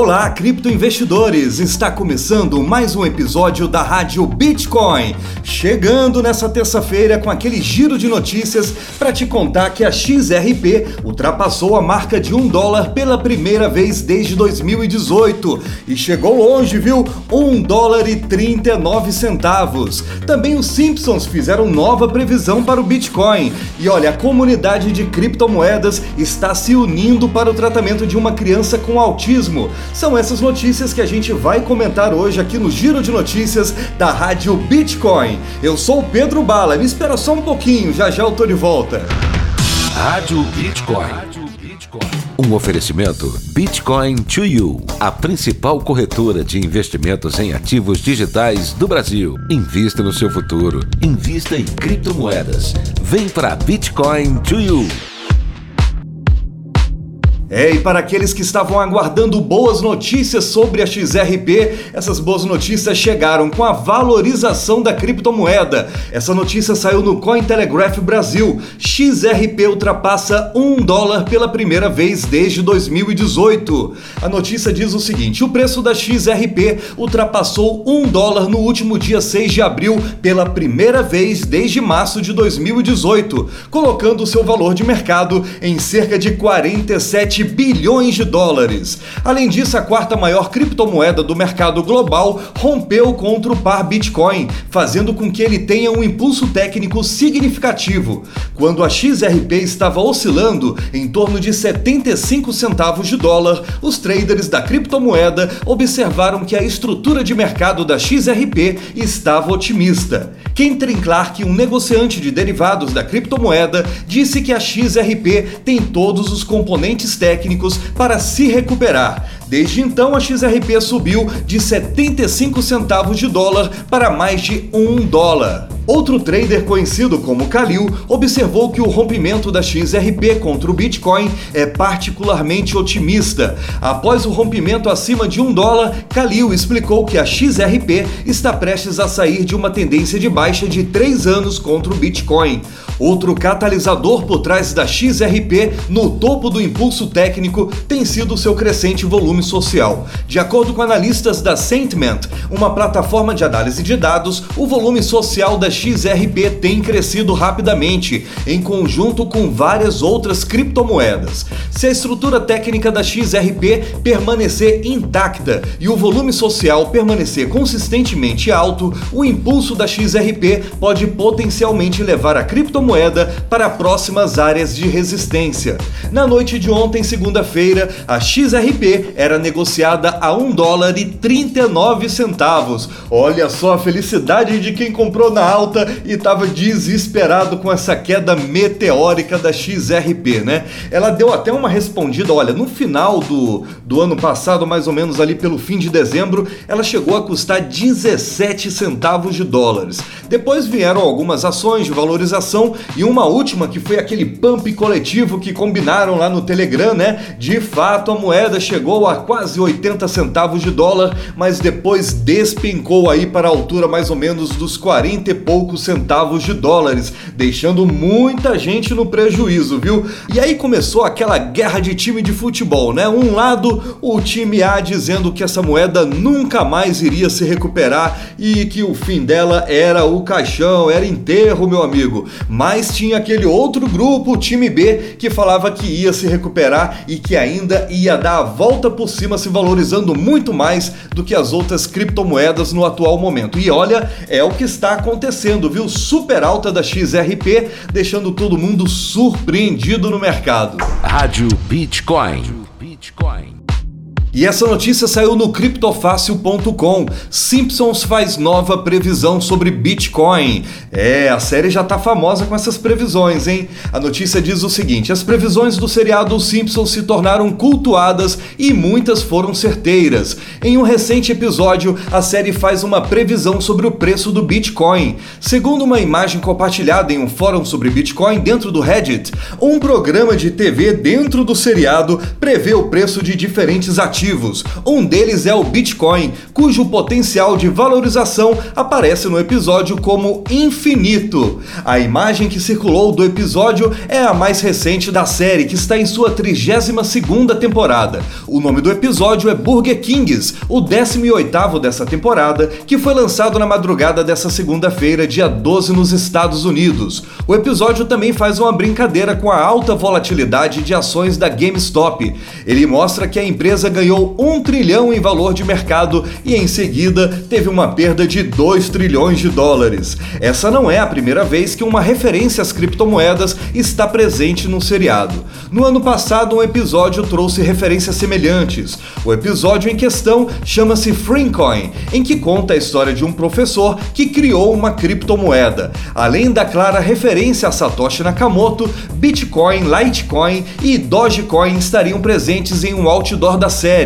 Olá, criptoinvestidores! Está começando mais um episódio da Rádio Bitcoin. Chegando nessa terça-feira com aquele giro de notícias para te contar que a XRP ultrapassou a marca de um dólar pela primeira vez desde 2018 e chegou longe, viu? Um dólar e 39 centavos. Também os Simpsons fizeram nova previsão para o Bitcoin. E olha, a comunidade de criptomoedas está se unindo para o tratamento de uma criança com autismo. São essas notícias que a gente vai comentar hoje aqui no Giro de Notícias da Rádio Bitcoin. Eu sou o Pedro Bala, me espera só um pouquinho, já já eu tô de volta. Rádio Bitcoin. Um oferecimento Bitcoin to You, a principal corretora de investimentos em ativos digitais do Brasil. Invista no seu futuro. Invista em criptomoedas. Vem para Bitcoin to You. É, e para aqueles que estavam aguardando boas notícias sobre a XRP, essas boas notícias chegaram com a valorização da criptomoeda. Essa notícia saiu no Cointelegraph Brasil. XRP ultrapassa um dólar pela primeira vez desde 2018. A notícia diz o seguinte: o preço da XRP ultrapassou um dólar no último dia 6 de abril pela primeira vez desde março de 2018, colocando seu valor de mercado em cerca de 47 bilhões de dólares. Além disso, a quarta maior criptomoeda do mercado global rompeu contra o par Bitcoin, fazendo com que ele tenha um impulso técnico significativo. Quando a XRP estava oscilando em torno de 75 centavos de dólar, os traders da criptomoeda observaram que a estrutura de mercado da XRP estava otimista. Kentrin Clark, um negociante de derivados da criptomoeda, disse que a XRP tem todos os componentes técnicos técnicos para se recuperar. Desde então, a XRP subiu de 75 centavos de dólar para mais de 1 dólar. Outro trader conhecido como Kalil observou que o rompimento da XRP contra o Bitcoin é particularmente otimista. Após o rompimento acima de um dólar, Kalil explicou que a XRP está prestes a sair de uma tendência de baixa de três anos contra o Bitcoin. Outro catalisador por trás da XRP no topo do impulso técnico tem sido seu crescente volume social. De acordo com analistas da Sentiment, uma plataforma de análise de dados, o volume social da XRP tem crescido rapidamente, em conjunto com várias outras criptomoedas. Se a estrutura técnica da XRP permanecer intacta e o volume social permanecer consistentemente alto, o impulso da XRP pode potencialmente levar a criptomoeda para próximas áreas de resistência. Na noite de ontem, segunda-feira, a XRP era negociada a 1 dólar e 39 centavos. Olha só a felicidade de quem comprou na alta e estava desesperado com essa queda meteórica da XRP, né? Ela deu até uma respondida, olha, no final do, do ano passado, mais ou menos ali pelo fim de dezembro, ela chegou a custar 17 centavos de dólares. Depois vieram algumas ações de valorização e uma última que foi aquele pump coletivo que combinaram lá no Telegram, né? De fato, a moeda chegou a quase 80 centavos de dólar, mas depois despencou aí para a altura mais ou menos dos 40 e poucos centavos de dólares, deixando muita gente no prejuízo, viu? E aí começou aquela guerra de time de futebol, né? Um lado, o time A dizendo que essa moeda nunca mais iria se recuperar e que o fim dela era o caixão, era enterro, meu amigo. Mas tinha aquele outro grupo, o time B, que falava que ia se recuperar e que ainda ia dar a volta por cima, se valorizando muito mais do que as outras criptomoedas no atual momento. E olha, é o que está acontecendo viu? Super alta da XRP, deixando todo mundo surpreendido no mercado. Rádio Bitcoin. Bitcoin. E essa notícia saiu no criptofácil.com. Simpsons faz nova previsão sobre Bitcoin. É, a série já tá famosa com essas previsões, hein? A notícia diz o seguinte: as previsões do seriado Simpsons se tornaram cultuadas e muitas foram certeiras. Em um recente episódio, a série faz uma previsão sobre o preço do Bitcoin. Segundo uma imagem compartilhada em um fórum sobre Bitcoin dentro do Reddit, um programa de TV dentro do seriado prevê o preço de diferentes ativos Um deles é o Bitcoin, cujo potencial de valorização aparece no episódio como infinito. A imagem que circulou do episódio é a mais recente da série, que está em sua 32ª temporada. O nome do episódio é Burger Kings, o 18º dessa temporada, que foi lançado na madrugada dessa segunda-feira, dia 12 nos Estados Unidos. O episódio também faz uma brincadeira com a alta volatilidade de ações da GameStop. Ele mostra que a empresa ganhou um trilhão em valor de mercado e em seguida teve uma perda de 2 trilhões de dólares. Essa não é a primeira vez que uma referência às criptomoedas está presente no seriado. No ano passado, um episódio trouxe referências semelhantes. O episódio em questão chama-se Freecoin, em que conta a história de um professor que criou uma criptomoeda. Além da clara referência a Satoshi Nakamoto, Bitcoin, Litecoin e Dogecoin estariam presentes em um outdoor da série,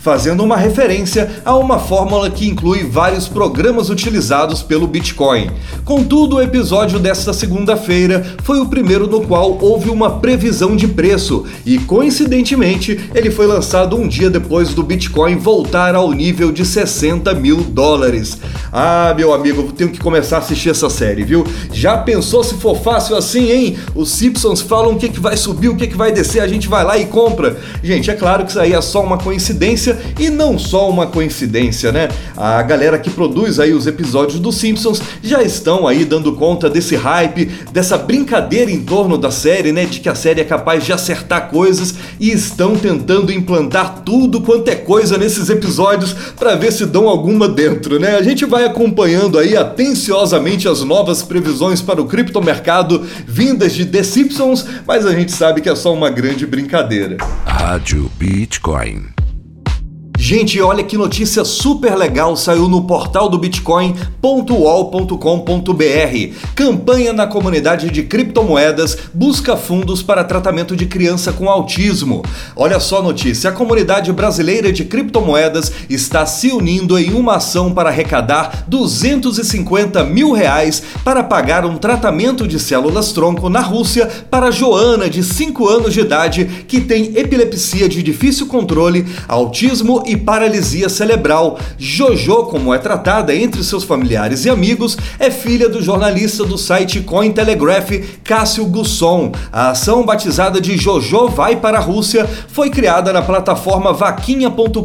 fazendo uma referência a uma fórmula que inclui vários programas utilizados pelo Bitcoin. Contudo, o episódio desta segunda-feira foi o primeiro no qual houve uma previsão de preço e, coincidentemente, ele foi lançado um dia depois do Bitcoin voltar ao nível de 60 mil dólares. Ah, meu amigo, tenho que começar a assistir essa série, viu? Já pensou se for fácil assim, hein? Os Simpsons falam o que, que vai subir, o que, que vai descer, a gente vai lá e compra. Gente, é claro que isso aí é só uma coincidência e não só uma coincidência, né? A galera que produz aí os episódios dos Simpsons já estão aí dando conta desse hype, dessa brincadeira em torno da série, né? De que a série é capaz de acertar coisas e estão tentando implantar tudo quanto é coisa nesses episódios para ver se dão alguma dentro, né? A gente vai acompanhando aí atenciosamente as novas previsões para o criptomercado vindas de The Simpsons, mas a gente sabe que é só uma grande brincadeira. Rádio Bitcoin. Gente, olha que notícia super legal saiu no portal do bitcoin.wall.com.br. Campanha na comunidade de criptomoedas busca fundos para tratamento de criança com autismo. Olha só a notícia: a comunidade brasileira de criptomoedas está se unindo em uma ação para arrecadar 250 mil reais para pagar um tratamento de células-tronco na Rússia para Joana, de 5 anos de idade, que tem epilepsia de difícil controle, autismo e paralisia cerebral. Jojo, como é tratada entre seus familiares e amigos, é filha do jornalista do site Cointelegraph, Cássio Gusson. A ação batizada de Jojo Vai para a Rússia foi criada na plataforma vaquinha.com.br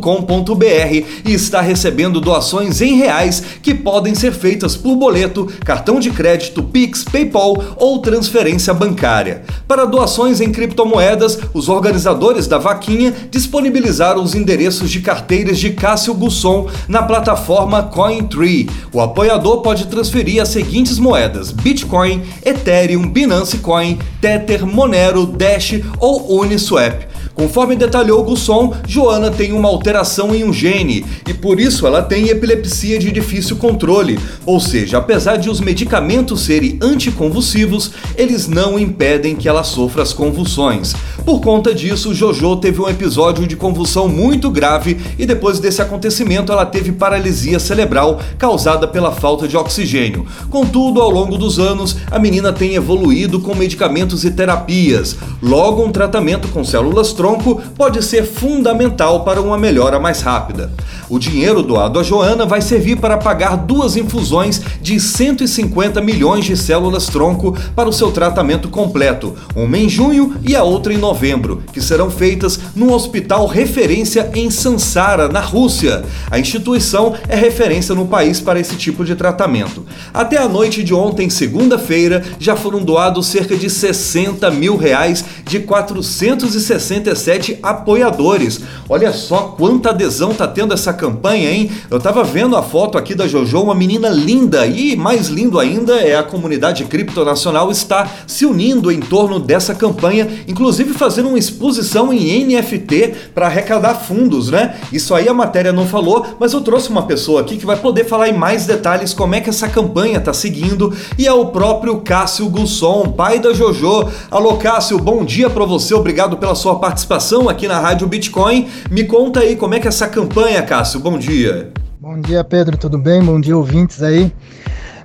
e está recebendo doações em reais que podem ser feitas por boleto, cartão de crédito, Pix, PayPal ou transferência bancária. Para doações em criptomoedas, os organizadores da vaquinha disponibilizaram os endereços de carteiras de Cássio Gusson na plataforma CoinTree. O apoiador pode transferir as seguintes moedas: Bitcoin, Ethereum, Binance Coin, Tether, Monero, Dash ou Uniswap. Conforme detalhou Gusson, Joana tem uma alteração em um gene e por isso ela tem epilepsia de difícil controle, ou seja, apesar de os medicamentos serem anticonvulsivos, eles não impedem que ela sofra as convulsões. Por conta disso, Jojo teve um episódio de convulsão muito grave e depois desse acontecimento ela teve paralisia cerebral causada pela falta de oxigênio. Contudo, ao longo dos anos, a menina tem evoluído com medicamentos e terapias. Logo, um tratamento com células tronco pode ser fundamental para uma melhora mais rápida. O dinheiro doado a Joana vai servir para pagar duas infusões de 150 milhões de células tronco para o seu tratamento completo, uma em junho e a outra em novembro, que serão feitas no hospital referência em Sansara, na Rússia. A instituição é referência no país para esse tipo de tratamento. Até a noite de ontem, segunda-feira, já foram doados cerca de 60 mil reais de 460 37 apoiadores. Olha só quanta adesão tá tendo essa campanha, hein? Eu tava vendo a foto aqui da Jojo, uma menina linda e mais lindo ainda é a comunidade criptonacional está se unindo em torno dessa campanha, inclusive fazendo uma exposição em NFT para arrecadar fundos, né? Isso aí a matéria não falou, mas eu trouxe uma pessoa aqui que vai poder falar em mais detalhes como é que essa campanha tá seguindo e é o próprio Cássio Gusson, pai da Jojo. Alô Cássio, bom dia para você, obrigado pela sua participação participação aqui na Rádio Bitcoin. Me conta aí como é que é essa campanha, Cássio. Bom dia. Bom dia, Pedro. Tudo bem? Bom dia, ouvintes aí.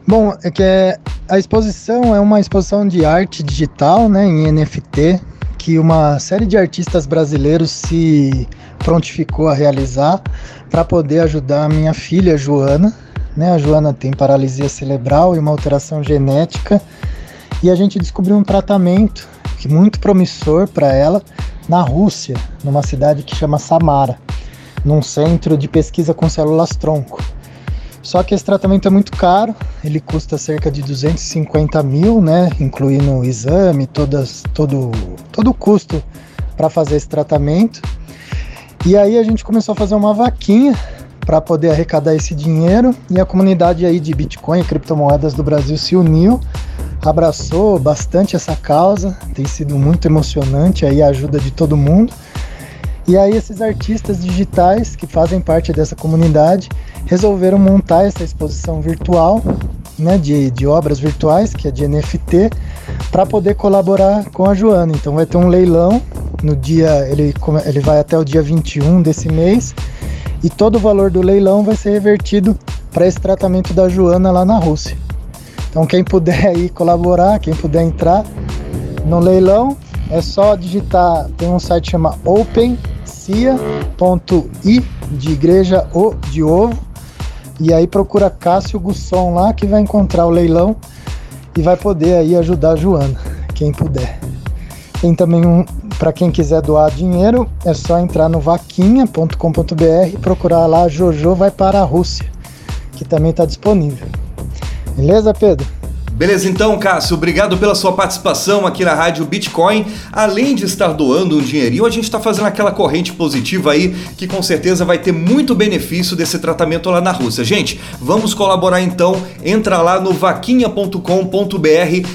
Bom, é que a exposição é uma exposição de arte digital, né, em NFT, que uma série de artistas brasileiros se prontificou a realizar para poder ajudar a minha filha Joana. Né? A Joana tem paralisia cerebral e uma alteração genética e a gente descobriu um tratamento que muito promissor para ela na Rússia, numa cidade que chama Samara, num centro de pesquisa com células tronco. Só que esse tratamento é muito caro, ele custa cerca de 250 mil, né, incluindo o exame, todas, todo, todo o custo para fazer esse tratamento. E aí a gente começou a fazer uma vaquinha para poder arrecadar esse dinheiro e a comunidade aí de Bitcoin e criptomoedas do Brasil se uniu, abraçou bastante essa causa, tem sido muito emocionante aí a ajuda de todo mundo. E aí esses artistas digitais que fazem parte dessa comunidade resolveram montar essa exposição virtual, né, de, de obras virtuais, que é de NFT, para poder colaborar com a Joana. Então vai ter um leilão no dia, ele, ele vai até o dia 21 desse mês, e todo o valor do leilão vai ser revertido para esse tratamento da Joana lá na Rússia. Então quem puder aí colaborar, quem puder entrar no leilão, é só digitar, tem um site que chama Open cia.i de igreja o de ovo. E aí procura Cássio Gusson lá que vai encontrar o leilão e vai poder aí ajudar a Joana, quem puder. Tem também um, para quem quiser doar dinheiro, é só entrar no vaquinha.com.br e procurar lá Jojo vai para a Rússia, que também está disponível. Beleza, Pedro? Beleza, então, Cássio, obrigado pela sua participação aqui na Rádio Bitcoin. Além de estar doando um dinheirinho, a gente está fazendo aquela corrente positiva aí que com certeza vai ter muito benefício desse tratamento lá na Rússia. Gente, vamos colaborar então. Entra lá no vaquinha.com.br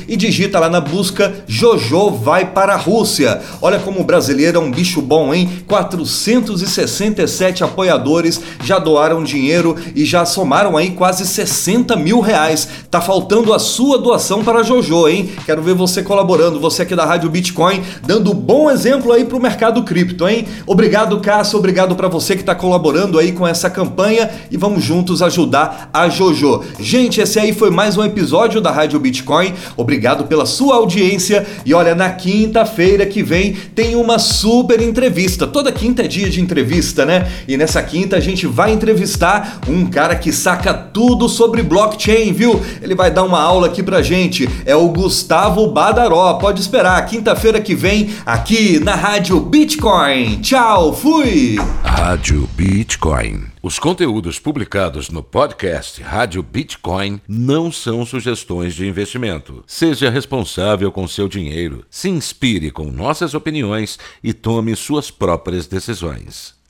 e digita lá na busca Jojo vai para a Rússia. Olha como o brasileiro é um bicho bom, hein? 467 apoiadores já doaram dinheiro e já somaram aí quase 60 mil reais. Tá faltando a sua sua doação para a Jojo, hein? Quero ver você colaborando, você aqui da Rádio Bitcoin, dando bom exemplo aí para o mercado cripto, hein? Obrigado, Cássio, obrigado para você que está colaborando aí com essa campanha e vamos juntos ajudar a Jojo. Gente, esse aí foi mais um episódio da Rádio Bitcoin. Obrigado pela sua audiência e olha, na quinta-feira que vem tem uma super entrevista. Toda quinta é dia de entrevista, né? E nessa quinta a gente vai entrevistar um cara que saca tudo sobre blockchain, viu? Ele vai dar uma aula aqui pra gente é o Gustavo Badaró. Pode esperar, quinta-feira que vem, aqui na Rádio Bitcoin. Tchau, fui! Rádio Bitcoin. Os conteúdos publicados no podcast Rádio Bitcoin não são sugestões de investimento. Seja responsável com seu dinheiro, se inspire com nossas opiniões e tome suas próprias decisões.